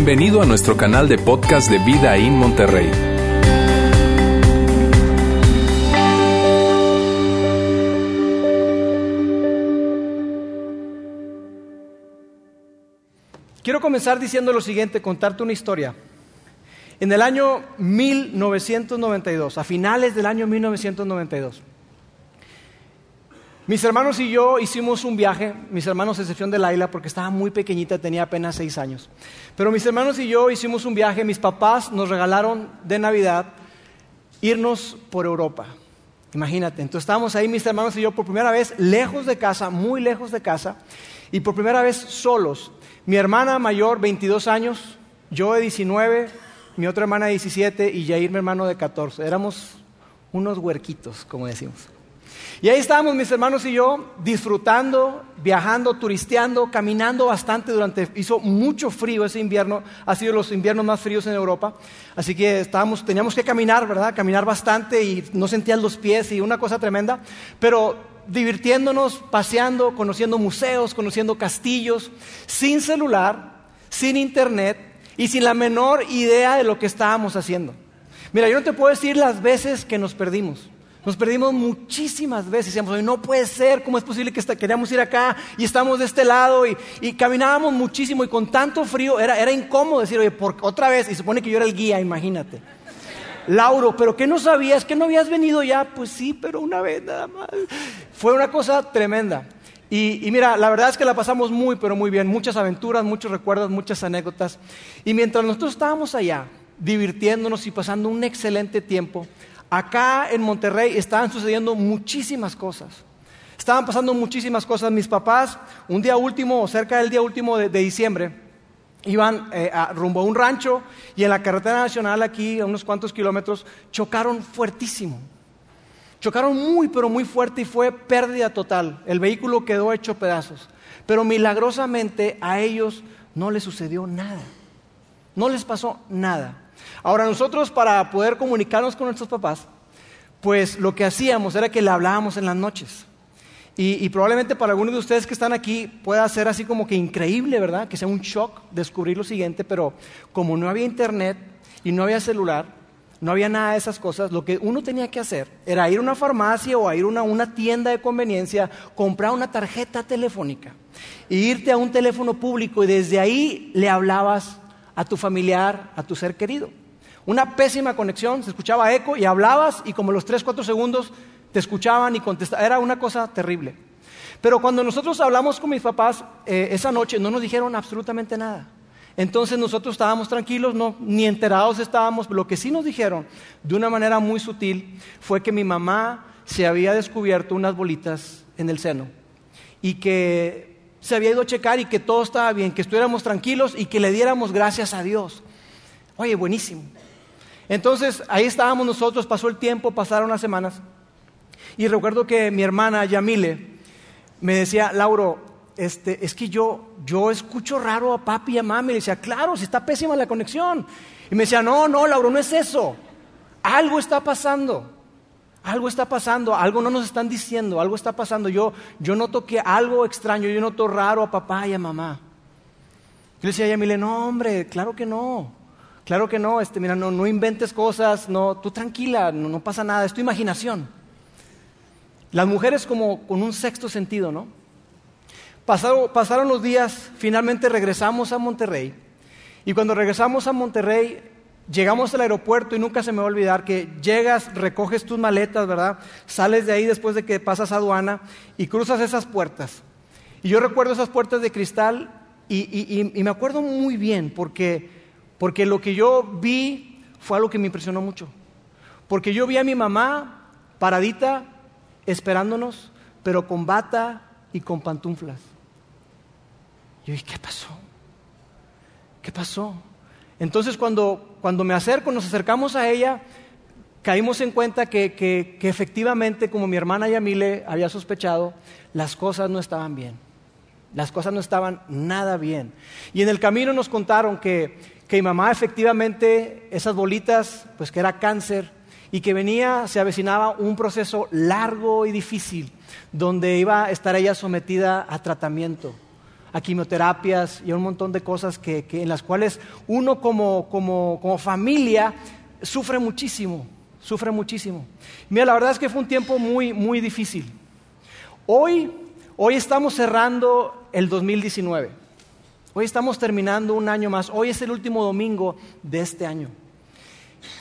Bienvenido a nuestro canal de podcast de Vida en Monterrey. Quiero comenzar diciendo lo siguiente, contarte una historia. En el año 1992, a finales del año 1992, mis hermanos y yo hicimos un viaje, mis hermanos excepción de Laila, porque estaba muy pequeñita, tenía apenas seis años. Pero mis hermanos y yo hicimos un viaje, mis papás nos regalaron de Navidad irnos por Europa. Imagínate, entonces estábamos ahí mis hermanos y yo por primera vez lejos de casa, muy lejos de casa, y por primera vez solos. Mi hermana mayor, 22 años, yo de 19, mi otra hermana de 17 y Jair, mi hermano de 14. Éramos unos huerquitos, como decimos. Y ahí estábamos mis hermanos y yo disfrutando, viajando, turisteando, caminando bastante durante, hizo mucho frío ese invierno, ha sido los inviernos más fríos en Europa, así que estábamos, teníamos que caminar, ¿verdad? Caminar bastante y no sentían los pies y una cosa tremenda, pero divirtiéndonos, paseando, conociendo museos, conociendo castillos, sin celular, sin internet y sin la menor idea de lo que estábamos haciendo. Mira, yo no te puedo decir las veces que nos perdimos. Nos perdimos muchísimas veces. Decíamos, no puede ser, ¿cómo es posible que queríamos ir acá y estamos de este lado? Y, caminábamos muchísimo y con tanto frío era, era incómodo decir, oye, por, otra vez. Y supone que yo era el guía, imagínate. Lauro, ¿pero qué no sabías? ¿Que no habías venido ya? Pues sí, pero una vez nada más. Fue una cosa tremenda. Y, y, mira, la verdad es que la pasamos muy, pero muy bien. Muchas aventuras, muchos recuerdos, muchas anécdotas. Y mientras nosotros estábamos allá, divirtiéndonos y pasando un excelente tiempo, Acá en Monterrey estaban sucediendo muchísimas cosas. Estaban pasando muchísimas cosas. Mis papás, un día último, cerca del día último de, diciembre, iban eh, rumbo a un rancho y en la carretera nacional aquí, a unos cuantos kilómetros, chocaron fuertísimo. Chocaron muy, pero muy fuerte y fue pérdida total. El vehículo quedó hecho pedazos. Pero milagrosamente a ellos no les sucedió nada. No les pasó nada. Ahora nosotros para poder comunicarnos con nuestros papás, pues lo que hacíamos era que le hablábamos en las noches. Y, probablemente para algunos de ustedes que están aquí pueda ser así como que increíble, ¿verdad? Que sea un shock descubrir lo siguiente, pero como no había internet y no había celular, no había nada de esas cosas, lo que uno tenía que hacer era ir a una farmacia o a ir a una, tienda de conveniencia, comprar una tarjeta telefónica e irte a un teléfono público y desde ahí le hablabas a tu familiar, a tu ser querido. Una pésima conexión, se escuchaba eco y hablabas y como los 3, 4 segundos te escuchaban y contestaban. Era una cosa terrible. Pero cuando nosotros hablamos con mis papás eh, esa noche no nos dijeron absolutamente nada. Entonces nosotros estábamos tranquilos, no, ni enterados estábamos. Lo que sí nos dijeron, de una manera muy sutil, fue que mi mamá se había descubierto unas bolitas en el seno y que se había ido a checar y que todo estaba bien, que estuviéramos tranquilos y que le diéramos gracias a Dios. Oye, buenísimo. Entonces ahí estábamos nosotros, pasó el tiempo, pasaron las semanas. Y recuerdo que mi hermana Yamile me decía, Lauro, este, es que yo, yo escucho raro a papi y a mami. Y le decía, claro, si está pésima la conexión. Y me decía, no, no, Lauro, no es eso. Algo está pasando. Algo está pasando, algo no nos están diciendo, algo está pasando. Yo, yo noto que algo extraño, yo noto raro a papá y a mamá. Yo le decía a Yamile, no, hombre, claro que no. Claro que no, este, mira, no, no inventes cosas, no, tú tranquila, no, pasa nada, es tu imaginación. Las mujeres como con un sexto sentido, ¿no? Pasaron, pasaron los días, finalmente regresamos a Monterrey. Y cuando regresamos a Monterrey, llegamos al aeropuerto y nunca se me va a olvidar que llegas, recoges tus maletas, ¿verdad? Sales de ahí después de que pasas aduana y cruzas esas puertas. Y yo recuerdo esas puertas de cristal y me acuerdo muy bien porque porque lo que yo vi fue algo que me impresionó mucho. Porque yo vi a mi mamá paradita esperándonos, pero con bata y con pantuflas. Yo dije, ¿qué pasó? ¿Qué pasó? Entonces cuando, cuando me acerco, nos acercamos a ella, caímos en cuenta que, que, efectivamente, como mi hermana Yamile había sospechado, las cosas no estaban bien. Las cosas no estaban nada bien. Y en el camino nos contaron que, que mi mamá efectivamente, esas bolitas, pues que era cáncer, y que venía, se avecinaba un proceso largo y difícil, donde iba a estar ella sometida a tratamiento, a quimioterapias y a un montón de cosas que, en las cuales uno como, como familia sufre muchísimo, sufre muchísimo. Mira, la verdad es que fue un tiempo muy, muy difícil. Hoy, hoy estamos cerrando el 2019. Hoy estamos terminando un año más. Hoy es el último domingo de este año.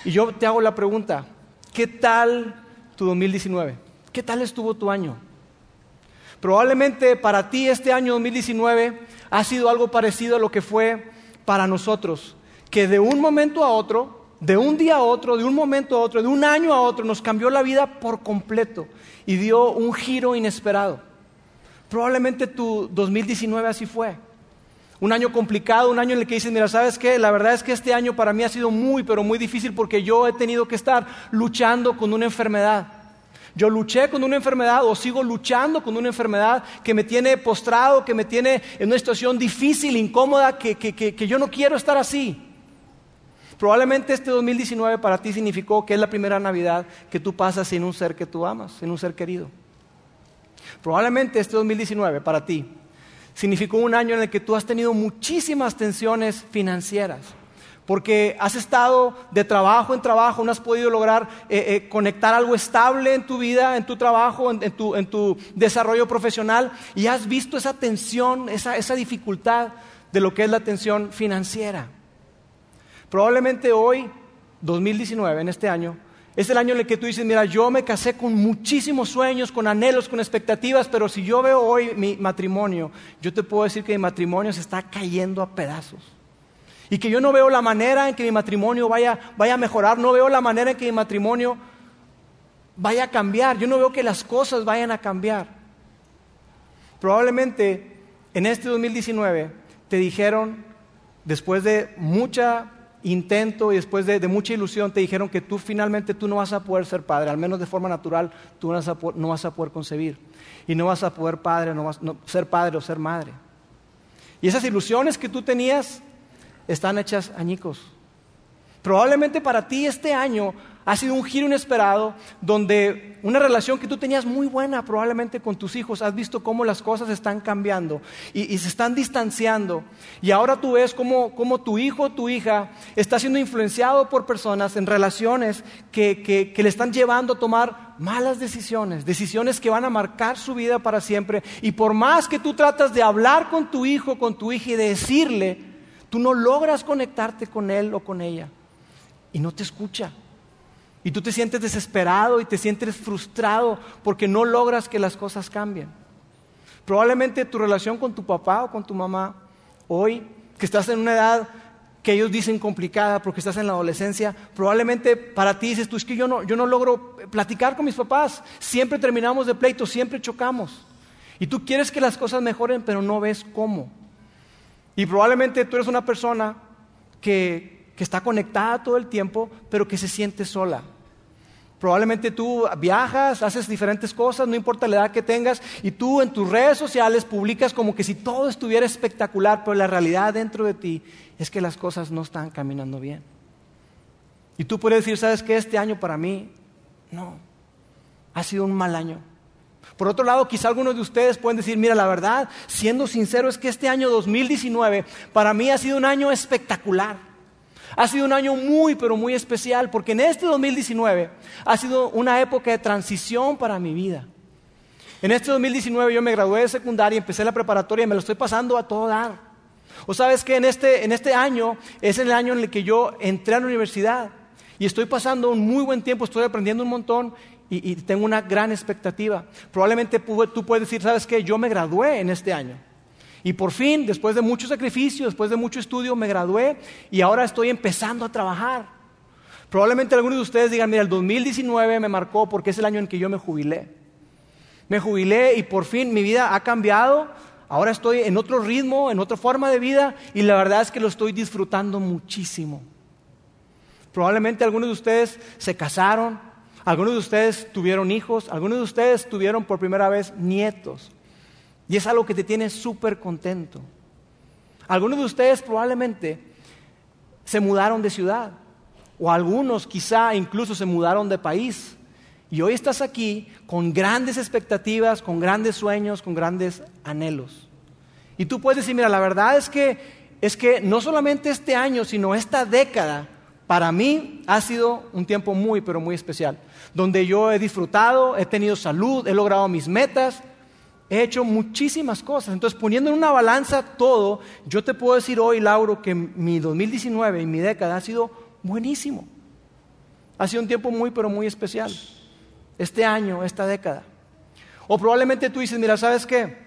Y yo te hago la pregunta, ¿qué tal tu 2019? ¿Qué tal estuvo tu año? Probablemente para ti este año 2019 ha sido algo parecido a lo que fue para nosotros, que de un momento a otro, de un día a otro, de un momento a otro, de un año a otro, nos cambió la vida por completo y dio un giro inesperado. Probablemente tu 2019 así fue. Un año complicado, un año en el que dices, mira, ¿sabes qué? La verdad es que este año para mí ha sido muy, pero muy difícil porque yo he tenido que estar luchando con una enfermedad. Yo luché con una enfermedad o sigo luchando con una enfermedad que me tiene postrado, que me tiene en una situación difícil, incómoda, que, que yo no quiero estar así. Probablemente este 2019 para ti significó que es la primera Navidad que tú pasas sin un ser que tú amas, sin un ser querido. Probablemente este 2019 para ti significó un año en el que tú has tenido muchísimas tensiones financieras, porque has estado de trabajo en trabajo, no has podido lograr eh, eh, conectar algo estable en tu vida, en tu trabajo, en, tu, desarrollo profesional, y has visto esa tensión, esa, esa dificultad de lo que es la tensión financiera. Probablemente hoy, 2019, en este año, es el año en el que tú dices, mira, yo me casé con muchísimos sueños, con anhelos, con expectativas, pero si yo veo hoy mi matrimonio, yo te puedo decir que mi matrimonio se está cayendo a pedazos. Y que yo no veo la manera en que mi matrimonio vaya, vaya a mejorar, no veo la manera en que mi matrimonio vaya a cambiar, yo no veo que las cosas vayan a cambiar. Probablemente en este 2019 te dijeron, después de mucha intento y después de, mucha ilusión te dijeron que tú finalmente tú no vas a poder ser padre, al menos de forma natural tú no vas a, poder concebir y no vas a poder padre, no vas, no, ser padre o ser madre. Y esas ilusiones que tú tenías están hechas añicos. Probablemente para ti este año ha sido un giro inesperado donde una relación que tú tenías muy buena probablemente con tus hijos, has visto cómo las cosas están cambiando y, se están distanciando. Y ahora tú ves cómo, tu hijo o tu hija está siendo influenciado por personas en relaciones que, que le están llevando a tomar malas decisiones, decisiones que van a marcar su vida para siempre. Y por más que tú tratas de hablar con tu hijo, con tu hija y de decirle, tú no logras conectarte con él o con ella. Y no te escucha. Y tú te sientes desesperado y te sientes frustrado porque no logras que las cosas cambien. Probablemente tu relación con tu papá o con tu mamá, hoy que estás en una edad que ellos dicen complicada porque estás en la adolescencia, probablemente para ti dices tú, es que yo no, yo no logro platicar con mis papás, siempre terminamos de pleito, siempre chocamos. Y tú quieres que las cosas mejoren, pero no ves cómo. Y probablemente tú eres una persona que, que está conectada todo el tiempo, pero que se siente sola. Probablemente tú viajas, haces diferentes cosas, no importa la edad que tengas, y tú en tus redes sociales publicas como que si todo estuviera espectacular, pero la realidad dentro de ti es que las cosas no están caminando bien. Y tú puedes decir, ¿sabes qué? Este año para mí, no, ha sido un mal año. Por otro lado, quizá algunos de ustedes pueden decir, mira, la verdad, siendo sincero, es que este año 2019 para mí ha sido un año espectacular. Ha sido un año muy, pero muy especial, porque en este 2019 ha sido una época de transición para mi vida. En este 2019 yo me gradué de secundaria, empecé la preparatoria y me lo estoy pasando a todo dar. O sabes que en este, en este año es el año en el que yo entré a la universidad y estoy pasando un muy buen tiempo, estoy aprendiendo un montón y, tengo una gran expectativa. Probablemente tú puedes decir, sabes que yo me gradué en este año. Y por fin, después de mucho sacrificio, después de mucho estudio, me gradué y ahora estoy empezando a trabajar. Probablemente algunos de ustedes digan, mira, el 2019 me marcó porque es el año en que yo me jubilé. Me jubilé y por fin mi vida ha cambiado. Ahora estoy en otro ritmo, en otra forma de vida y la verdad es que lo estoy disfrutando muchísimo. Probablemente algunos de ustedes se casaron, algunos de ustedes tuvieron hijos, algunos de ustedes tuvieron por primera vez nietos. Y es algo que te tiene súper contento. Algunos de ustedes probablemente se mudaron de ciudad o algunos quizá incluso se mudaron de país. Y hoy estás aquí con grandes expectativas, con grandes sueños, con grandes anhelos. Y tú puedes decir, mira, la verdad es que, es que no solamente este año, sino esta década, para mí ha sido un tiempo muy, pero muy especial, donde yo he disfrutado, he tenido salud, he logrado mis metas, he hecho muchísimas cosas. Entonces, poniendo en una balanza todo, yo te puedo decir hoy, Lauro, que mi 2019 y mi década ha sido buenísimo. Ha sido un tiempo muy, pero muy especial. Este año, esta década. O probablemente tú dices, mira, ¿sabes qué?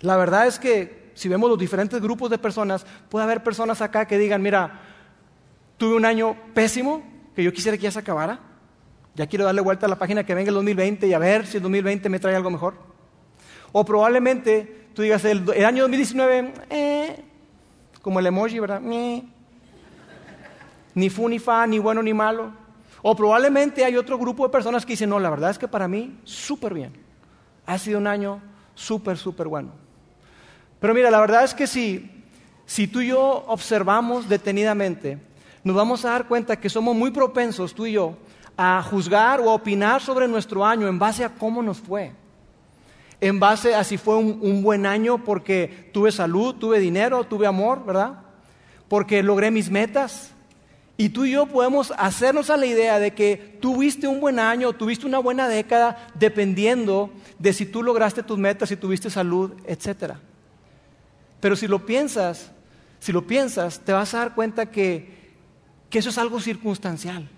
La verdad es que si vemos los diferentes grupos de personas, puede haber personas acá que digan, mira, tuve un año pésimo, que yo quisiera que ya se acabara. Ya quiero darle vuelta a la página que venga el 2020 y a ver si el 2020 me trae algo mejor. O probablemente tú digas, el, año 2019, eh, como el emoji, ¿verdad? Ni fu ni fa, ni bueno ni malo. O probablemente hay otro grupo de personas que dicen, no, la verdad es que para mí, súper bien. Ha sido un año súper, súper bueno. Pero mira, la verdad es que si, si tú y yo observamos detenidamente, nos vamos a dar cuenta que somos muy propensos, tú y yo, a juzgar o a opinar sobre nuestro año en base a cómo nos fue. En base a si fue un, buen año porque tuve salud, tuve dinero, tuve amor, ¿verdad? Porque logré mis metas. Y tú y yo podemos hacernos a la idea de que tuviste un buen año, tuviste una buena década, dependiendo de si tú lograste tus metas, si tuviste salud, etc. Pero si lo piensas, si lo piensas, te vas a dar cuenta que que eso es algo circunstancial.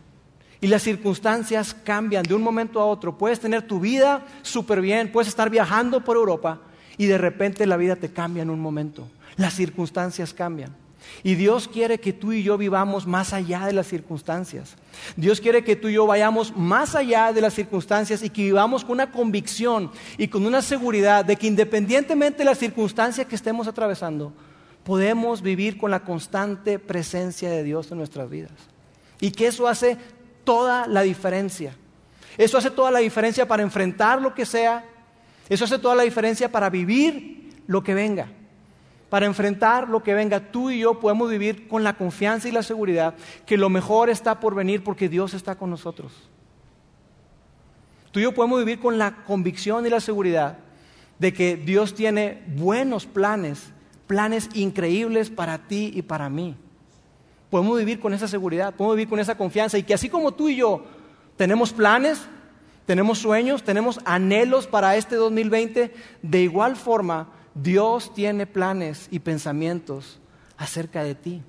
Y las circunstancias cambian de un momento a otro. Puedes tener tu vida súper bien, puedes estar viajando por Europa y de repente la vida te cambia en un momento. Las circunstancias cambian. Y Dios quiere que tú y yo vivamos más allá de las circunstancias. Dios quiere que tú y yo vayamos más allá de las circunstancias y que vivamos con una convicción y con una seguridad de que independientemente de las circunstancias que estemos atravesando, podemos vivir con la constante presencia de Dios en nuestras vidas. Y que eso hace toda la diferencia. Eso hace toda la diferencia para enfrentar lo que sea. Eso hace toda la diferencia para vivir lo que venga. Para enfrentar lo que venga, tú y yo podemos vivir con la confianza y la seguridad que lo mejor está por venir porque Dios está con nosotros. Tú y yo podemos vivir con la convicción y la seguridad de que Dios tiene buenos planes planes increíbles para ti y para mí. Podemos vivir con esa seguridad, podemos vivir con esa confianza y que así como tú y yo tenemos planes, tenemos sueños, tenemos anhelos para este 2020, de igual forma Dios tiene planes y pensamientos acerca de ti.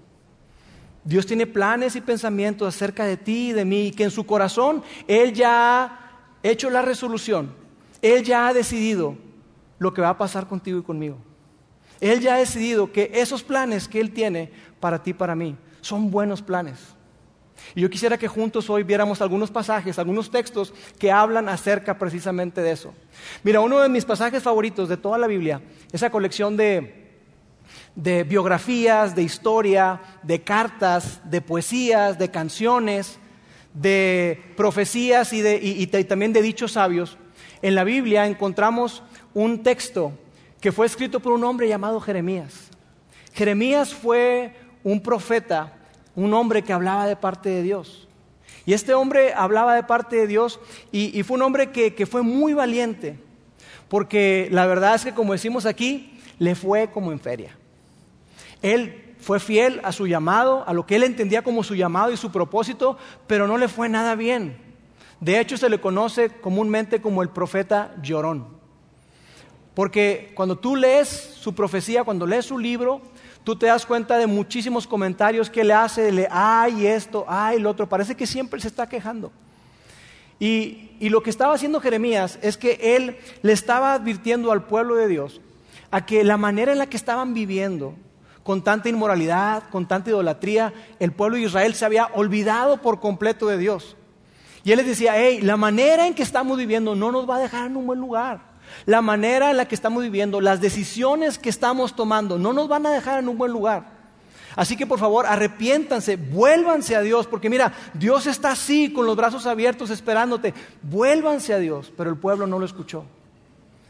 Dios tiene planes y pensamientos acerca de ti y de mí, y que en su corazón Él ya ha hecho la resolución, Él ya ha decidido lo que va a pasar contigo y conmigo. Él ya ha decidido que esos planes que Él tiene para ti y para mí son buenos planes. Y yo quisiera que juntos hoy viéramos algunos pasajes, algunos textos que hablan acerca precisamente de eso. Mira, uno de mis pasajes favoritos de toda la Biblia, esa colección de, de biografías, de historia, de cartas, de poesías, de canciones, de profecías y, y también de dichos sabios, en la Biblia encontramos un texto que fue escrito por un hombre llamado Jeremías. Jeremías fue un profeta, un hombre que hablaba de parte de Dios. Y este hombre hablaba de parte de Dios y, fue un hombre que, que fue muy valiente, porque la verdad es que como decimos aquí, le fue como en feria. Él fue fiel a su llamado, a lo que él entendía como su llamado y su propósito, pero no le fue nada bien. De hecho, se le conoce comúnmente como el profeta llorón. Porque cuando tú lees su profecía, cuando lees su libro, tú te das cuenta de muchísimos comentarios que le hace, le, ay esto, ay lo otro, parece que siempre se está quejando. Y, y lo que estaba haciendo Jeremías es que él le estaba advirtiendo al pueblo de Dios a que la manera en la que estaban viviendo, con tanta inmoralidad, con tanta idolatría, el pueblo de Israel se había olvidado por completo de Dios. Y él les decía, hey, la manera en que estamos viviendo no nos va a dejar en un buen lugar. La manera en la que estamos viviendo, las decisiones que estamos tomando, no nos van a dejar en un buen lugar. Así que por favor, arrepiéntanse, vuélvanse a Dios, porque mira, Dios está así, con los brazos abiertos, esperándote. Vuélvanse a Dios, pero el pueblo no lo escuchó.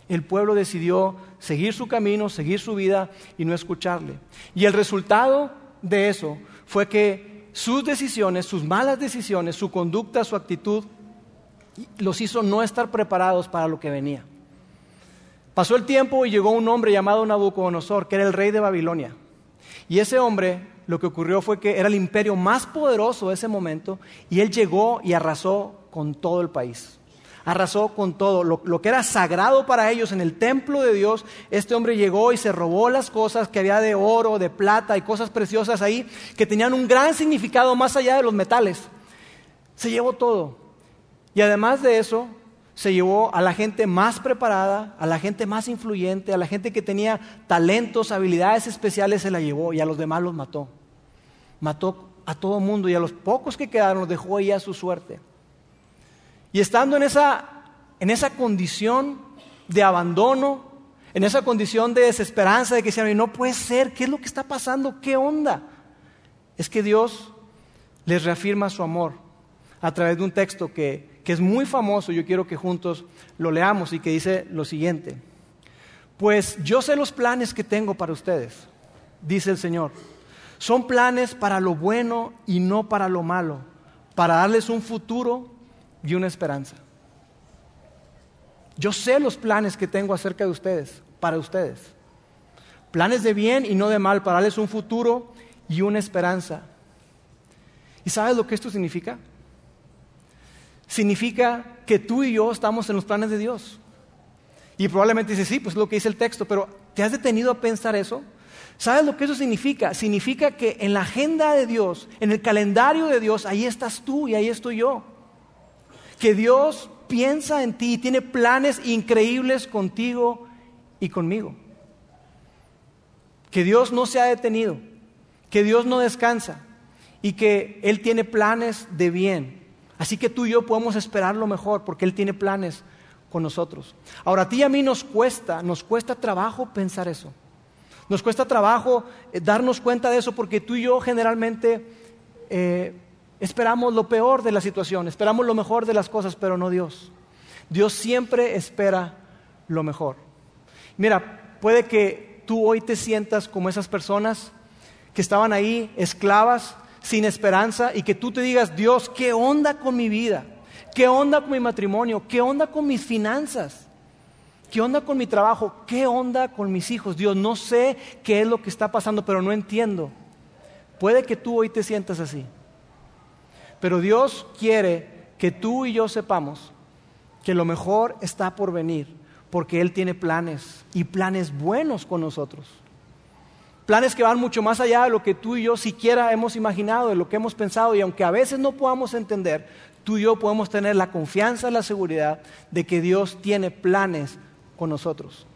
El pueblo decidió seguir su camino, seguir su vida y no escucharle. Y el resultado de eso fue que sus decisiones, sus malas decisiones, su conducta, su actitud, los hizo no estar preparados para lo que venía Pasó el tiempo y llegó un hombre llamado Nabucodonosor, que era el rey de Babilonia. Y ese hombre, lo que ocurrió fue que era el imperio más poderoso de ese momento, y él llegó y arrasó con todo el país arrasó con todo. Lo, que era sagrado para ellos en el templo de Dios, este hombre llegó y se robó las cosas que había de oro, de plata y cosas preciosas ahí, que tenían un gran significado más allá de los metales. Se llevó todo. Y además de eso, se llevó a la gente más preparada, a la gente más influyente, a la gente que tenía talentos, habilidades especiales, se la llevó y a los demás los mató. Mató a todo mundo y a los pocos que quedaron los dejó ahí a su suerte. Y estando en esa, en esa condición de abandono, en esa condición de desesperanza, de que decían, no puede ser, ¿qué es lo que está pasando? ¿Qué onda? Es que Dios les reafirma su amor a través de un texto que, que es muy famoso, yo quiero que juntos lo leamos y que dice lo siguiente. Pues yo sé los planes que tengo para ustedes, dice el Señor. Son planes para lo bueno y no para lo malo, para darles un futuro y una esperanza. Yo sé los planes que tengo acerca de ustedes, para ustedes. Planes de bien y no de mal, para darles un futuro y una esperanza. ¿Y sabes lo que esto significa? Significa que tú y yo estamos en los planes de Dios. Y probablemente dices, sí, pues es lo que dice el texto, pero ¿te has detenido a pensar eso? ¿Sabes lo que eso significa? Significa que en la agenda de Dios, en el calendario de Dios, ahí estás tú y ahí estoy yo que Dios piensa en ti y tiene planes increíbles contigo y conmigo. Que Dios no se ha detenido, que Dios no descansa y que Él tiene planes de bien. Así que tú y yo podemos esperar lo mejor porque Él tiene planes con nosotros. Ahora, a ti y a mí nos cuesta, nos cuesta trabajo pensar eso. Nos cuesta trabajo eh, darnos cuenta de eso porque tú y yo generalmente eh, Esperamos lo peor de la situación, esperamos lo mejor de las cosas, pero no Dios. Dios siempre espera lo mejor. Mira, puede que tú hoy te sientas como esas personas que estaban ahí, esclavas, sin esperanza, y que tú te digas, Dios, ¿qué onda con mi vida? ¿Qué onda con mi matrimonio? ¿Qué onda con mis finanzas? ¿Qué onda con mi trabajo? ¿Qué onda con mis hijos? Dios, no sé qué es lo que está pasando, pero no entiendo. Puede que tú hoy te sientas así. Pero Dios quiere que tú y yo sepamos que lo mejor está por venir, porque Él tiene planes y planes buenos con nosotros. Planes que van mucho más allá de lo que tú y yo siquiera hemos imaginado, de lo que hemos pensado, y aunque a veces no podamos entender, tú y yo podemos tener la confianza, la seguridad de que Dios tiene planes con nosotros.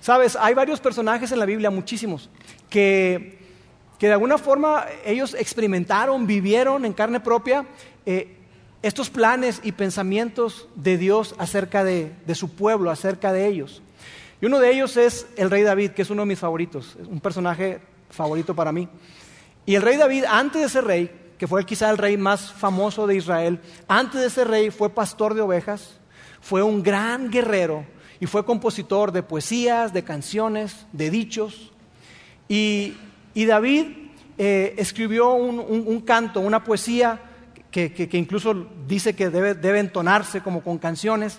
Sabes, hay varios personajes en la Biblia, muchísimos, que que de alguna forma ellos experimentaron, vivieron en carne propia eh, estos planes y pensamientos de Dios acerca de, su pueblo, acerca de ellos. Y uno de ellos es el rey David, que es uno de mis favoritos, es un personaje favorito para mí. Y el rey David, antes de ser rey, que fue quizá el rey más famoso de Israel, antes de ser rey fue pastor de ovejas, fue un gran guerrero y fue compositor de poesías, de canciones, de dichos. Y David eh, escribió un, canto, una poesía que, incluso dice que debe, entonarse como con canciones.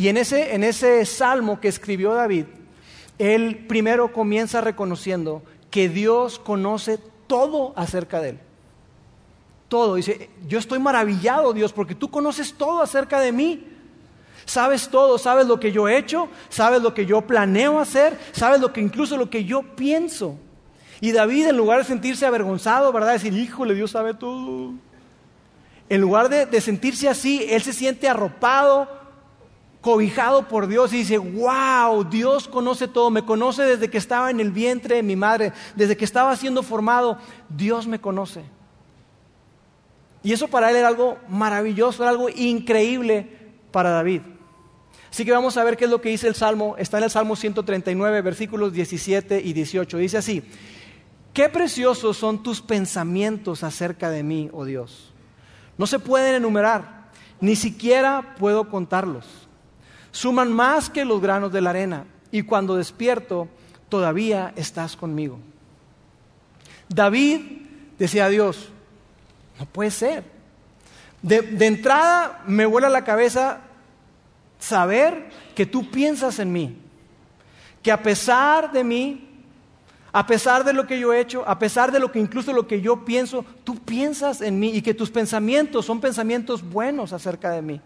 Y en ese, en ese salmo que escribió David, él primero comienza reconociendo que Dios conoce todo acerca de él. Todo. Dice, yo estoy maravillado, Dios, porque tú conoces todo acerca de mí. Sabes todo, sabes lo que yo he hecho, sabes lo que yo planeo hacer, sabes lo que incluso lo que yo pienso. Y David, en lugar de sentirse avergonzado, ¿verdad? Decir, híjole, Dios sabe todo. En lugar de, sentirse así, él se siente arropado, cobijado por Dios y dice, wow, Dios conoce todo, me conoce desde que estaba en el vientre de mi madre, desde que estaba siendo formado, Dios me conoce. Y eso para él era algo maravilloso, era algo increíble para David. Así que vamos a ver qué es lo que dice el Salmo, está en el Salmo 139, versículos 17 y 18. Dice así, Qué preciosos son tus pensamientos acerca de mí, oh Dios. No se pueden enumerar, ni siquiera puedo contarlos. Suman más que los granos de la arena, y cuando despierto, todavía estás conmigo. David decía a Dios, no puede ser. De, entrada me vuela la cabeza saber que tú piensas en mí, que a pesar de mí, a pesar de lo que yo he hecho, a pesar de lo que incluso lo que yo pienso, tú piensas en mí y que tus pensamientos son pensamientos buenos acerca de mí.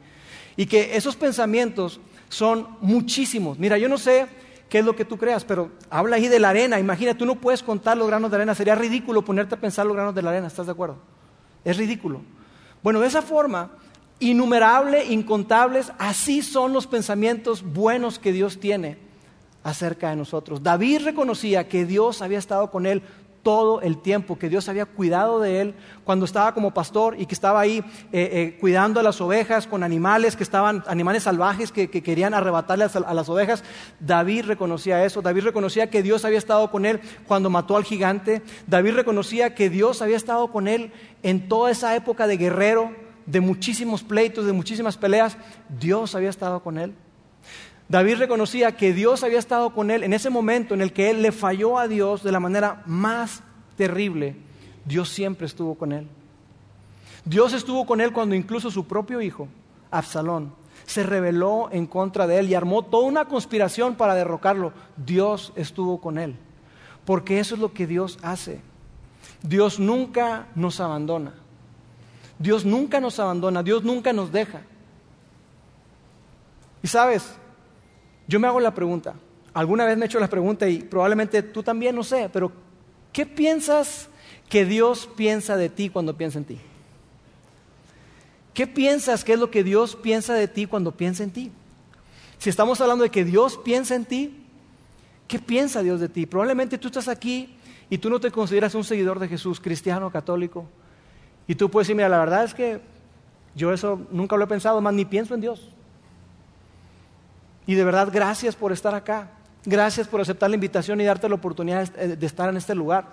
Y que esos pensamientos son muchísimos. Mira, yo no sé qué es lo que tú creas, pero habla ahí de la arena. Imagina, tú no puedes contar los granos de arena. Sería ridículo ponerte a pensar los granos de la arena, ¿estás de acuerdo? Es ridículo. Bueno, de esa forma, innumerable, incontables, así son los pensamientos buenos que Dios tiene acerca de nosotros. David reconocía que Dios había estado con él todo el tiempo, que Dios había cuidado de él cuando estaba como pastor y que estaba ahí eh, eh, cuidando a las ovejas con animales que estaban, animales salvajes que, querían arrebatarle a, a, las ovejas. David reconocía eso, David reconocía que Dios había estado con él cuando mató al gigante, David reconocía que Dios había estado con él en toda esa época de guerrero, de muchísimos pleitos, de muchísimas peleas, Dios había estado con él. David reconocía que Dios había estado con él en ese momento en el que él le falló a Dios de la manera más terrible. Dios siempre estuvo con él. Dios estuvo con él cuando incluso su propio hijo, Absalón, se rebeló en contra de él y armó toda una conspiración para derrocarlo. Dios estuvo con él. Porque eso es lo que Dios hace. Dios nunca nos abandona. Dios nunca nos abandona. Dios nunca nos deja. Y sabes, yo me hago la pregunta, alguna vez me he hecho la pregunta y probablemente tú también, no sé, pero ¿qué piensas que Dios piensa de ti cuando piensa en ti? ¿Qué piensas que es lo que Dios piensa de ti cuando piensa en ti? Si estamos hablando de que Dios piensa en ti, ¿qué piensa Dios de ti? Probablemente tú estás aquí y tú no te consideras un seguidor de Jesús, cristiano, católico, y tú puedes decir, mira, la verdad es que yo eso nunca lo he pensado, más ni pienso en Dios. Y de verdad, gracias por estar acá. Gracias por aceptar la invitación y darte la oportunidad de estar en este lugar.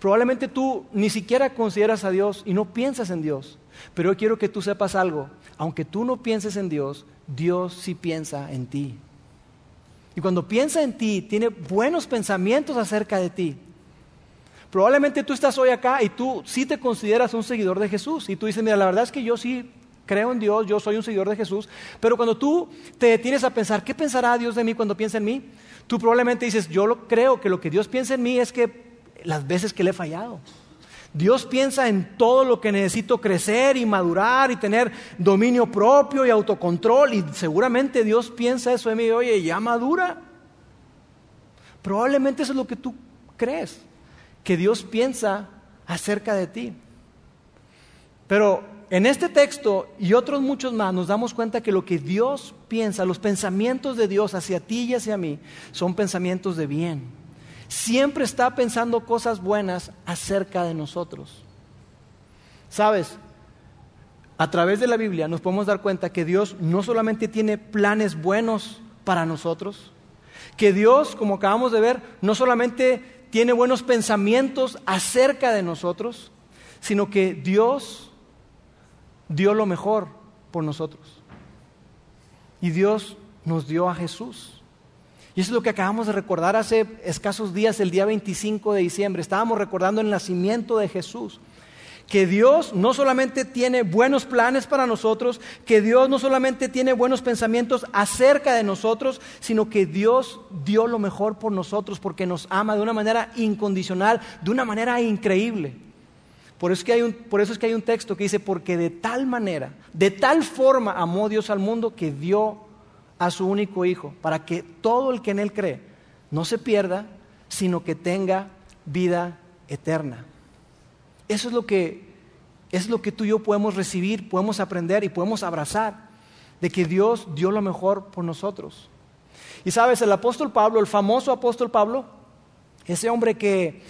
Probablemente tú ni siquiera consideras a Dios y no piensas en Dios. Pero yo quiero que tú sepas algo. Aunque tú no pienses en Dios, Dios sí piensa en ti. Y cuando piensa en ti, tiene buenos pensamientos acerca de ti. Probablemente tú estás hoy acá y tú sí te consideras un seguidor de Jesús. Y tú dices, mira, la verdad es que yo sí creo en Dios, yo soy un seguidor de Jesús, pero cuando tú te detienes a pensar, ¿qué pensará Dios de mí cuando piensa en mí? Tú probablemente dices, yo creo que lo que Dios piensa en mí es que las veces que le he fallado. Dios piensa en todo lo que necesito crecer y madurar y tener dominio propio y autocontrol. Y seguramente Dios piensa eso de mí, oye, ya madura. Probablemente eso es lo que tú crees, que Dios piensa acerca de ti. Pero en este texto y otros muchos más nos damos cuenta que lo que Dios piensa, los pensamientos de Dios hacia ti y hacia mí, son pensamientos de bien. Siempre está pensando cosas buenas acerca de nosotros. ¿Sabes? A través de la Biblia nos podemos dar cuenta que Dios no solamente tiene planes buenos para nosotros, que Dios, como acabamos de ver, no solamente tiene buenos pensamientos acerca de nosotros, sino que Dios dio lo mejor por nosotros. Y Dios nos dio a Jesús. Y eso es lo que acabamos de recordar hace escasos días, el día 25 de diciembre. Estábamos recordando el nacimiento de Jesús. Que Dios no solamente tiene buenos planes para nosotros, que Dios no solamente tiene buenos pensamientos acerca de nosotros, sino que Dios dio lo mejor por nosotros porque nos ama de una manera incondicional, de una manera increíble. Por eso, es que hay un, texto que dice, porque de tal manera, de tal forma amó Dios al mundo que dio a su único Hijo, para que todo el que en Él cree no se pierda, sino que tenga vida eterna. Eso es lo que, es lo que tú y yo podemos recibir, podemos aprender y podemos abrazar, de que Dios dio lo mejor por nosotros. Y sabes, el apóstol Pablo, el famoso apóstol Pablo, ese hombre que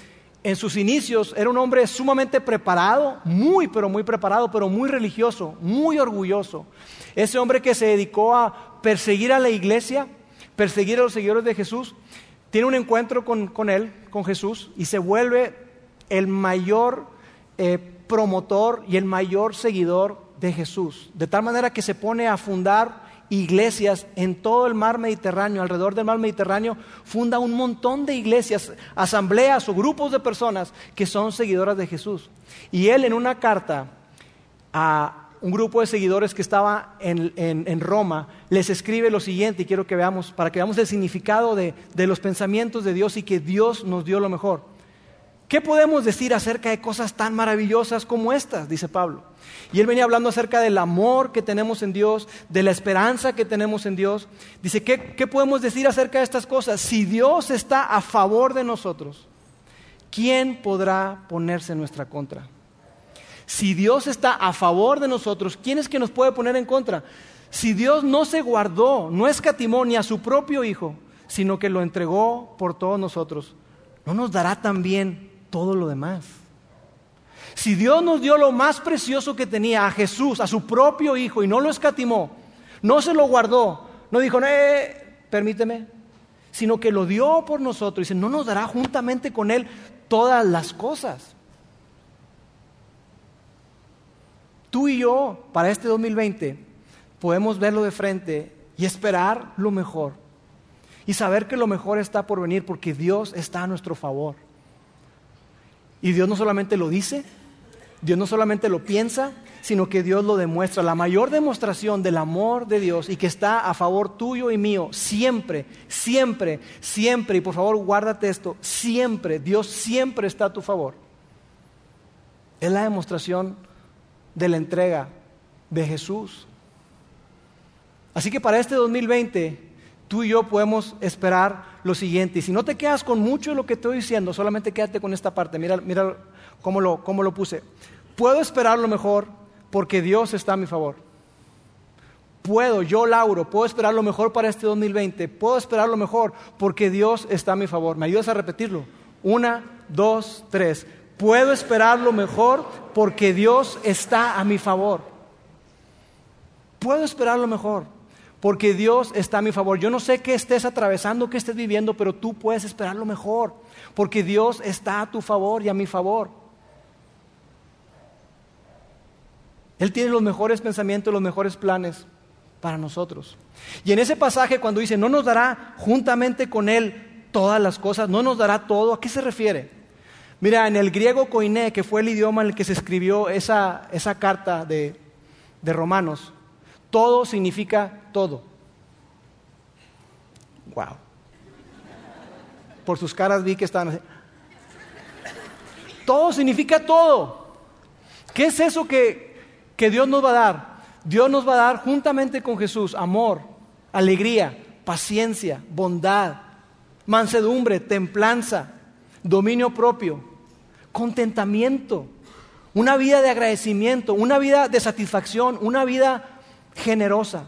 en sus inicios era un hombre sumamente preparado, muy, pero muy preparado, pero muy religioso, muy orgulloso. Ese hombre que se dedicó a perseguir a la iglesia, perseguir a los seguidores de Jesús, tiene un encuentro con, él, con Jesús, y se vuelve el mayor eh, promotor y el mayor seguidor de Jesús. De tal manera que se pone a fundar iglesias en todo el mar Mediterráneo, alrededor del mar Mediterráneo, funda un montón de iglesias, asambleas o grupos de personas que son seguidoras de Jesús. Y él en una carta a un grupo de seguidores que estaba en, Roma, les escribe lo siguiente, y quiero que veamos, para que veamos el significado de, de los pensamientos de Dios y que Dios nos dio lo mejor. ¿Qué podemos decir acerca de cosas tan maravillosas como estas? Dice Pablo. Y él venía hablando acerca del amor que tenemos en Dios, de la esperanza que tenemos en Dios. Dice, ¿qué, ¿qué, podemos decir acerca de estas cosas? Si Dios está a favor de nosotros, ¿quién podrá ponerse en nuestra contra? Si Dios está a favor de nosotros, ¿quién es que nos puede poner en contra? Si Dios no se guardó, no escatimó ni a su propio Hijo, sino que lo entregó por todos nosotros, ¿no nos dará también todo lo demás? Si Dios nos dio lo más precioso que tenía, a Jesús, a su propio Hijo, y no lo escatimó, no se lo guardó, no dijo, eh, permíteme, sino que lo dio por nosotros, y dice, no nos dará juntamente con Él todas las cosas. Tú y yo, para este 2020, podemos verlo de frente y esperar lo mejor. Y saber que lo mejor está por venir porque Dios está a nuestro favor. Y Dios no solamente lo dice, Dios no solamente lo piensa, sino que Dios lo demuestra. La mayor demostración del amor de Dios y que está a favor tuyo y mío, siempre, siempre, siempre, y por favor guárdate esto, siempre, Dios siempre está a tu favor. Es la demostración de la entrega de Jesús. Así que para este 2020, tú y yo podemos esperar lo siguiente. Y si no te quedas con mucho de lo que estoy diciendo, solamente quédate con esta parte. Mira, mira cómo, lo, cómo lo puse. Puedo esperar lo mejor porque Dios está a mi favor. Puedo, yo Lauro, puedo esperar lo mejor para este 2020. Puedo esperar lo mejor porque Dios está a mi favor. ¿Me ayudas a repetirlo? Una, dos, tres. Puedo esperar lo mejor porque Dios está a mi favor. Puedo esperar lo mejor porque Dios está a mi favor. Yo no sé qué estés atravesando, qué estés viviendo, pero tú puedes esperar lo mejor porque Dios está a tu favor y a mi favor. Él tiene los mejores pensamientos, los mejores planes para nosotros. Y en ese pasaje cuando dice, no nos dará juntamente con Él todas las cosas, no nos dará todo, ¿a qué se refiere? Mira, en el griego koiné, que fue el idioma en el que se escribió esa, esa carta de, de Romanos, todo significa todo. Wow. Por sus caras vi que estaban Todo significa todo. ¿Qué es eso que, que Dios nos va a dar? Dios nos va a dar juntamente con Jesús amor, alegría, paciencia, bondad, mansedumbre, templanza, dominio propio contentamiento, una vida de agradecimiento, una vida de satisfacción, una vida generosa.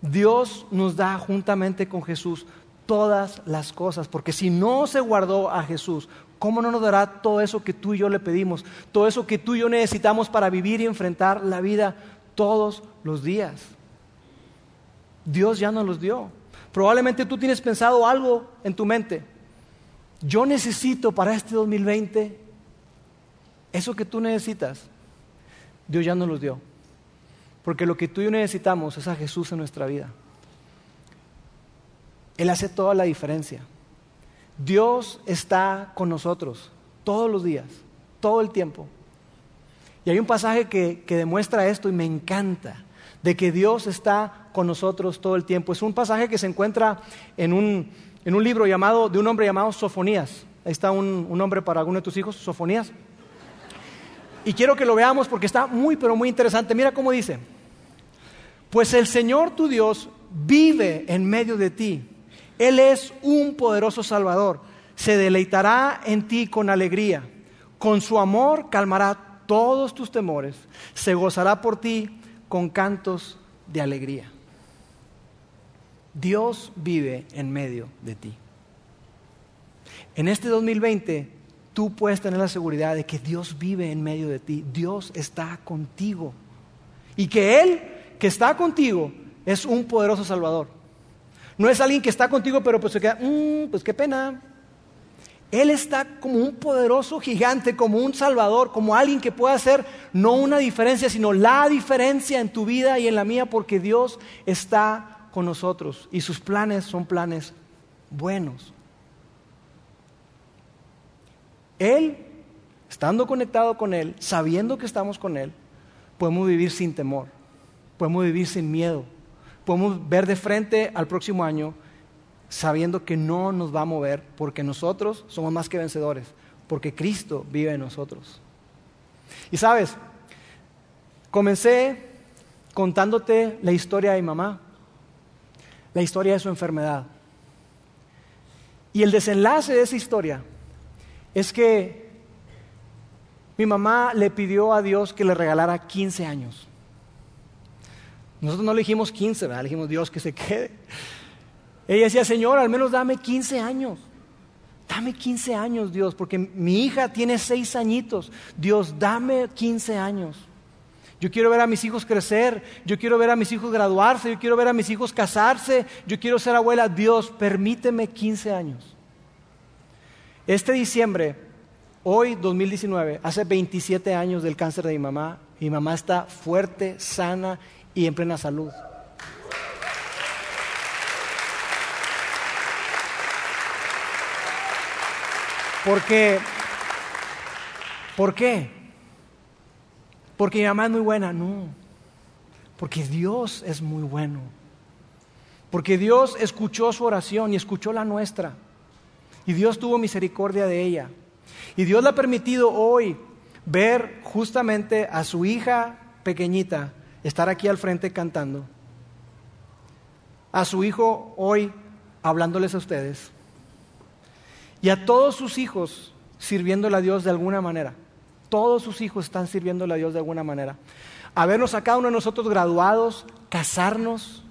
Dios nos da juntamente con Jesús todas las cosas, porque si no se guardó a Jesús, ¿cómo no nos dará todo eso que tú y yo le pedimos? Todo eso que tú y yo necesitamos para vivir y enfrentar la vida todos los días. Dios ya nos los dio. Probablemente tú tienes pensado algo en tu mente. Yo necesito para este 2020 eso que tú necesitas, Dios ya nos lo dio. Porque lo que tú y yo necesitamos es a Jesús en nuestra vida. Él hace toda la diferencia. Dios está con nosotros todos los días, todo el tiempo. Y hay un pasaje que, demuestra esto y me encanta, de que Dios está con nosotros todo el tiempo. Es un pasaje que se encuentra en un, libro llamado, de un hombre llamado Sofonías. Ahí está un, un nombre para alguno de tus hijos, Sofonías. Y quiero que lo veamos porque está muy, pero muy interesante. Mira cómo dice. Pues el Señor tu Dios vive en medio de ti. Él es un poderoso Salvador. Se deleitará en ti con alegría. Con su amor calmará todos tus temores. Se gozará por ti con cantos de alegría. Dios vive en medio de ti. En este 2020 tú puedes tener la seguridad de que Dios vive en medio de ti, Dios está contigo. Y que Él, que está contigo, es un poderoso Salvador. No es alguien que está contigo, pero pues se queda, mm, pues qué pena. Él está como un poderoso gigante, como un Salvador, como alguien que puede hacer no una diferencia, sino la diferencia en tu vida y en la mía, porque Dios está con nosotros y sus planes son planes buenos. Él, estando conectado con Él, sabiendo que estamos con Él, podemos vivir sin temor, podemos vivir sin miedo, podemos ver de frente al próximo año sabiendo que no nos va a mover porque nosotros somos más que vencedores, porque Cristo vive en nosotros. Y sabes, comencé contándote la historia de mi mamá, la historia de su enfermedad. Y el desenlace de esa historia es que mi mamá le pidió a Dios que le regalara 15 años. Nosotros no le dijimos 15, le dijimos Dios que se quede. Ella decía, Señor, al menos dame 15 años. Dame 15 años, Dios, porque mi hija tiene 6 añitos. Dios, dame 15 años. Yo quiero ver a mis hijos crecer, yo quiero ver a mis hijos graduarse, yo quiero ver a mis hijos casarse, yo quiero ser abuela. Dios, permíteme 15 años. Este diciembre, hoy 2019, hace 27 años del cáncer de mi mamá, mi mamá está fuerte, sana y en plena salud. Porque, ¿por qué? Porque mi mamá es muy buena, no. Porque Dios es muy bueno. Porque Dios escuchó su oración y escuchó la nuestra. Y Dios tuvo misericordia de ella. Y Dios le ha permitido hoy ver justamente a su hija pequeñita estar aquí al frente cantando. A su hijo hoy hablándoles a ustedes y a todos sus hijos sirviéndole a Dios de alguna manera. Todos sus hijos están sirviéndole a Dios de alguna manera. Habernos a cada uno de nosotros graduados, casarnos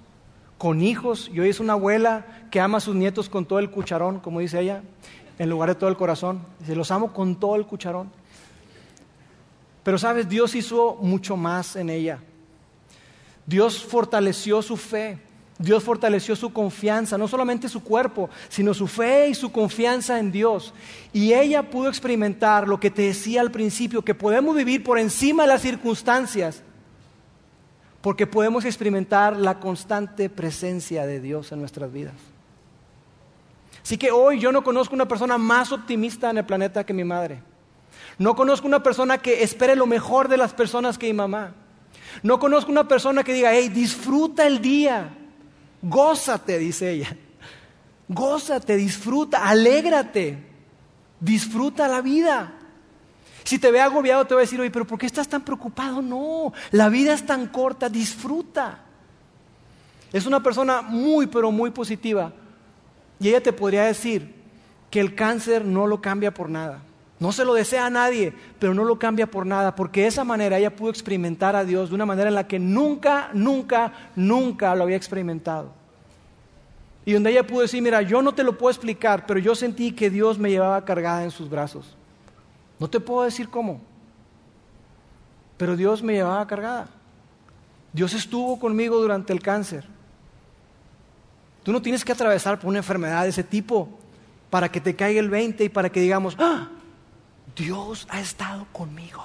con hijos. Y hoy es una abuela que ama a sus nietos con todo el cucharón, como dice ella, en lugar de todo el corazón. Dice, los amo con todo el cucharón. Pero sabes, Dios hizo mucho más en ella. Dios fortaleció su fe. Dios fortaleció su confianza, no solamente su cuerpo, sino su fe y su confianza en Dios. Y ella pudo experimentar lo que te decía al principio, que podemos vivir por encima de las circunstancias, porque podemos experimentar la constante presencia de Dios en nuestras vidas. Así que hoy yo no conozco una persona más optimista en el planeta que mi madre. No conozco una persona que espere lo mejor de las personas que mi mamá. No conozco una persona que diga, hey, disfruta el día Gózate, dice ella. Gózate, disfruta, alégrate. Disfruta la vida. Si te ve agobiado, te va a decir, oye, pero ¿por qué estás tan preocupado? No, la vida es tan corta, disfruta. Es una persona muy, pero muy positiva. Y ella te podría decir que el cáncer no lo cambia por nada. No se lo desea a nadie, pero no lo cambia por nada, porque de esa manera ella pudo experimentar a Dios de una manera en la que nunca, nunca, nunca lo había experimentado. Y donde ella pudo decir, mira, yo no te lo puedo explicar, pero yo sentí que Dios me llevaba cargada en sus brazos. No te puedo decir cómo, pero Dios me llevaba cargada. Dios estuvo conmigo durante el cáncer. Tú no tienes que atravesar por una enfermedad de ese tipo para que te caiga el 20 y para que digamos, ¡ah! Dios ha estado conmigo.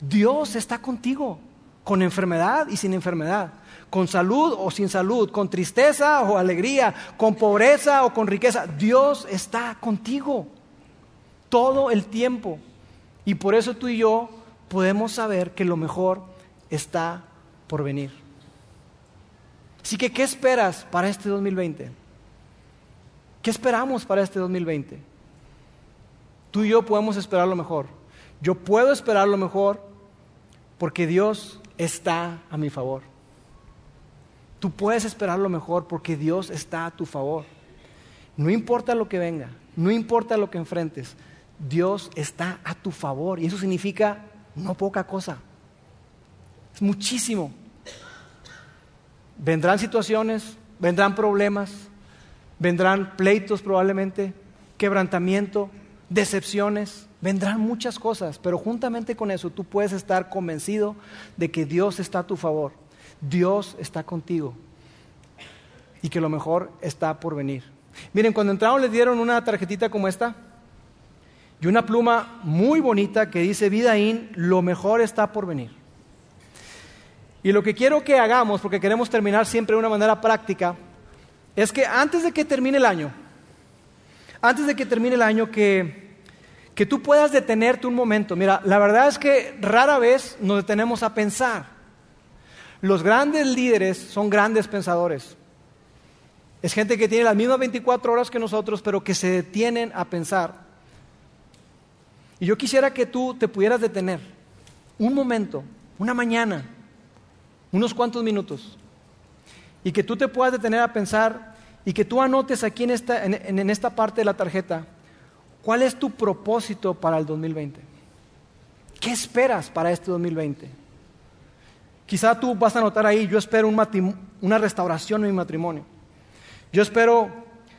Dios está contigo, con enfermedad y sin enfermedad, con salud o sin salud, con tristeza o alegría, con pobreza o con riqueza. Dios está contigo todo el tiempo. Y por eso tú y yo podemos saber que lo mejor está por venir. Así que, ¿qué esperas para este 2020? ¿Qué esperamos para este 2020? Tú y yo podemos esperar lo mejor. Yo puedo esperar lo mejor porque Dios está a mi favor. Tú puedes esperar lo mejor porque Dios está a tu favor. No importa lo que venga, no importa lo que enfrentes, Dios está a tu favor. Y eso significa no poca cosa. Es muchísimo. Vendrán situaciones, vendrán problemas, vendrán pleitos probablemente, quebrantamiento, decepciones, vendrán muchas cosas, pero juntamente con eso tú puedes estar convencido de que Dios está a tu favor, Dios está contigo y que lo mejor está por venir. Miren, cuando entraron les dieron una tarjetita como esta y una pluma muy bonita que dice Vidaín, lo mejor está por venir. Y lo que quiero que hagamos, porque queremos terminar siempre de una manera práctica, es que antes de que termine el año, antes de que termine el año, que, que tú puedas detenerte un momento. Mira, la verdad es que rara vez nos detenemos a pensar. Los grandes líderes son grandes pensadores. Es gente que tiene las mismas 24 horas que nosotros, pero que se detienen a pensar. Y yo quisiera que tú te pudieras detener un momento, una mañana, unos cuantos minutos, y que tú te puedas detener a pensar y que tú anotes aquí en esta, en, esta parte de la tarjeta cuál es tu propósito para el 2020. ¿Qué esperas para este 2020? Quizá tú vas a anotar ahí, yo espero una restauración en mi matrimonio. Yo espero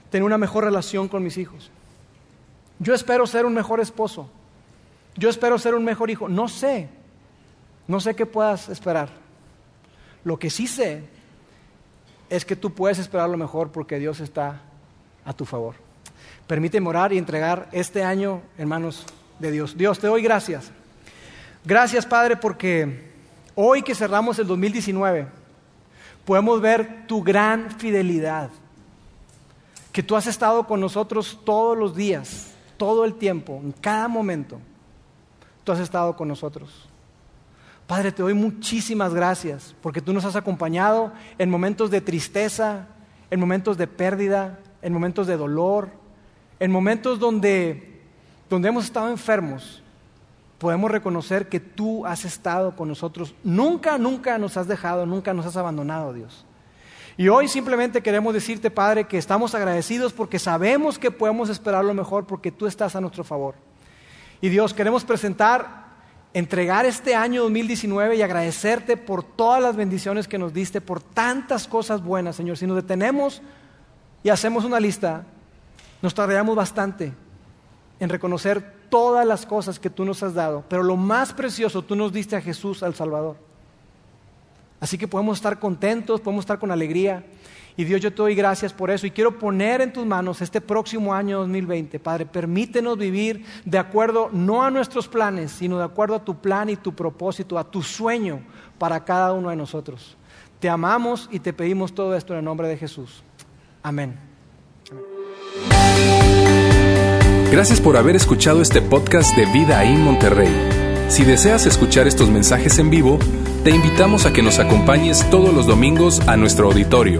tener una mejor relación con mis hijos. Yo espero ser un mejor esposo. Yo espero ser un mejor hijo. No sé. No sé qué puedas esperar. Lo que sí sé es que tú puedes esperar lo mejor porque Dios está a tu favor. Permíteme orar y entregar este año en manos de Dios. Dios, te doy gracias. Gracias, Padre, porque hoy que cerramos el 2019, podemos ver tu gran fidelidad, que tú has estado con nosotros todos los días, todo el tiempo, en cada momento. Tú has estado con nosotros. Padre, te doy muchísimas gracias porque tú nos has acompañado en momentos de tristeza, en momentos de pérdida, en momentos de dolor, en momentos donde, donde hemos estado enfermos. Podemos reconocer que tú has estado con nosotros. Nunca, nunca nos has dejado, nunca nos has abandonado, Dios. Y hoy simplemente queremos decirte, Padre, que estamos agradecidos porque sabemos que podemos esperar lo mejor porque tú estás a nuestro favor. Y Dios, queremos presentar entregar este año 2019 y agradecerte por todas las bendiciones que nos diste, por tantas cosas buenas, Señor. Si nos detenemos y hacemos una lista, nos tardaríamos bastante en reconocer todas las cosas que tú nos has dado, pero lo más precioso, tú nos diste a Jesús, al Salvador. Así que podemos estar contentos, podemos estar con alegría. Y Dios, yo te doy gracias por eso y quiero poner en tus manos este próximo año 2020. Padre, permítenos vivir de acuerdo no a nuestros planes, sino de acuerdo a tu plan y tu propósito, a tu sueño para cada uno de nosotros. Te amamos y te pedimos todo esto en el nombre de Jesús. Amén. Gracias por haber escuchado este podcast de Vida en Monterrey. Si deseas escuchar estos mensajes en vivo, te invitamos a que nos acompañes todos los domingos a nuestro auditorio